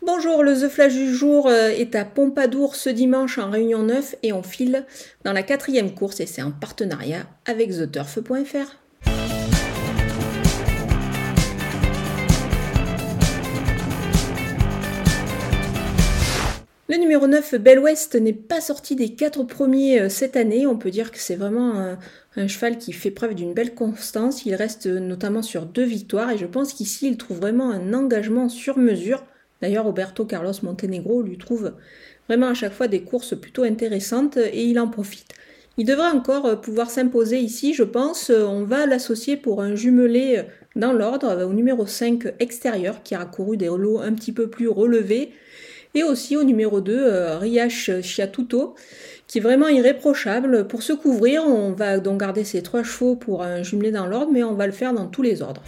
Bonjour, le The Flash du jour euh, est à Pompadour ce dimanche en Réunion 9 et on file dans la quatrième course et c'est en partenariat avec TheTurf.fr. Le numéro 9, Bell West, n'est pas sorti des quatre premiers euh, cette année. On peut dire que c'est vraiment un, un, cheval qui fait preuve d'une belle constance. Il reste notamment sur deux victoires et je pense qu'ici il trouve vraiment un engagement sur mesure. D'ailleurs, Roberto Carlos Montenegro lui trouve vraiment à chaque fois des courses plutôt intéressantes et il en profite. Il devrait encore euh, pouvoir s'imposer ici, je pense. Euh, on va l'associer pour un jumelé euh, dans l'ordre au numéro 5 extérieur qui a couru des lots un petit peu plus relevés. Et aussi au numéro 2, Riach Chiatuto, qui est vraiment irréprochable. Pour se couvrir, on va donc garder ces trois chevaux pour un jumelé dans l'ordre, mais on va le faire dans tous les ordres.